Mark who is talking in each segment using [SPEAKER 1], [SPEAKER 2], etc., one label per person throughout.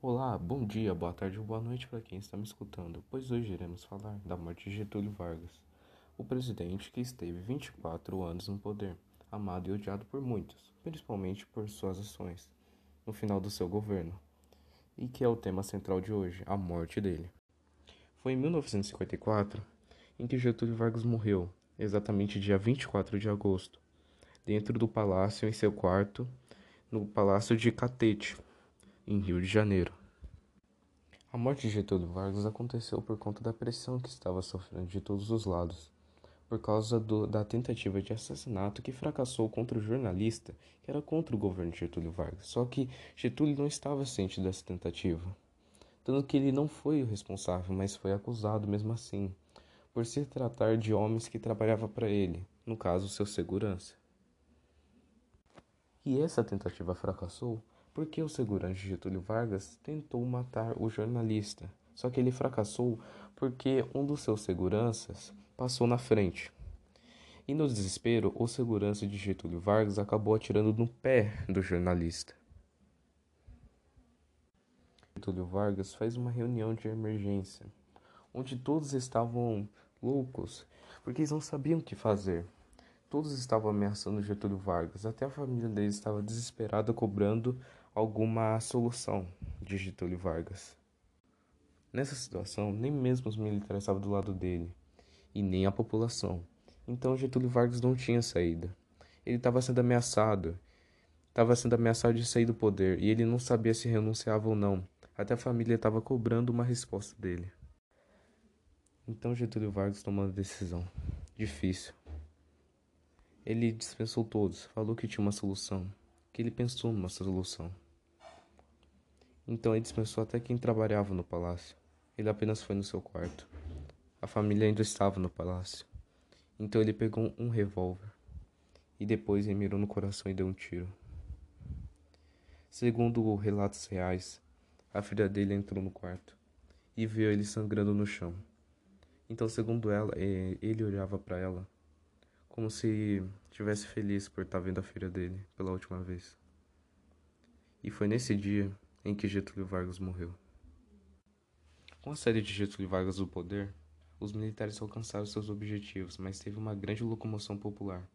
[SPEAKER 1] Olá, bom dia, boa tarde ou boa noite para quem está me escutando, pois hoje iremos falar da morte de Getúlio Vargas, o presidente que esteve 24 anos no poder, amado e odiado por muitos, principalmente por suas ações, no final do seu governo, e que é o tema central de hoje, a morte dele. Foi em 1954 em que Getúlio Vargas morreu, exatamente dia 24 de agosto, dentro do palácio em seu quarto, no Palácio de Catete, em Rio de Janeiro. A morte de Getúlio Vargas aconteceu por conta da pressão que estava sofrendo de todos os lados, por causa do, da tentativa de assassinato que fracassou contra o jornalista que era contra o governo de Getúlio Vargas. Só que Getúlio não estava ciente dessa tentativa, tanto que ele não foi o responsável, mas foi acusado mesmo assim, por se tratar de homens que trabalhavam para ele, no caso, seu segurança. E essa tentativa fracassou porque o segurança Getúlio Vargas tentou matar o jornalista. Só que ele fracassou porque um dos seus seguranças passou na frente. E no desespero, o segurança de Getúlio Vargas acabou atirando no pé do jornalista. Getúlio Vargas faz uma reunião de emergência, onde todos estavam loucos, porque eles não sabiam o que fazer. Todos estavam ameaçando Getúlio Vargas, até a família dele estava desesperada cobrando alguma solução de Getúlio Vargas. Nessa situação, nem mesmo os militares estavam do lado dele, e nem a população. Então Getúlio Vargas não tinha saída. Ele estava sendo ameaçado, estava sendo ameaçado de sair do poder, e ele não sabia se renunciava ou não. Até a família estava cobrando uma resposta dele. Então Getúlio Vargas tomou uma decisão difícil. Ele dispensou todos, falou que tinha uma solução, que ele pensou numa solução. Então ele dispensou até quem trabalhava no palácio. Ele apenas foi no seu quarto. A família ainda estava no palácio. Então ele pegou um revólver e depois ele mirou no coração e deu um tiro. Segundo relatos reais, a filha dele entrou no quarto e viu ele sangrando no chão. Então, segundo ela, ele olhava para ela como se estivesse feliz por estar vendo a filha dele pela última vez. E foi nesse dia em que Getúlio Vargas morreu. Com a saída de Getúlio Vargas do poder, os militares alcançaram seus objetivos, mas teve uma grande locomoção popular,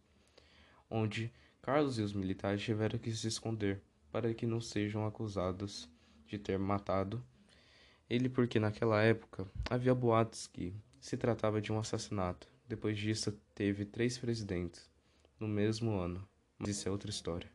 [SPEAKER 1] onde Carlos e os militares tiveram que se esconder para que não sejam acusados de ter matado ele, porque naquela época havia boatos que se tratava de um assassinato. Depois disso, teve três presidentes no mesmo ano, mas isso é outra história.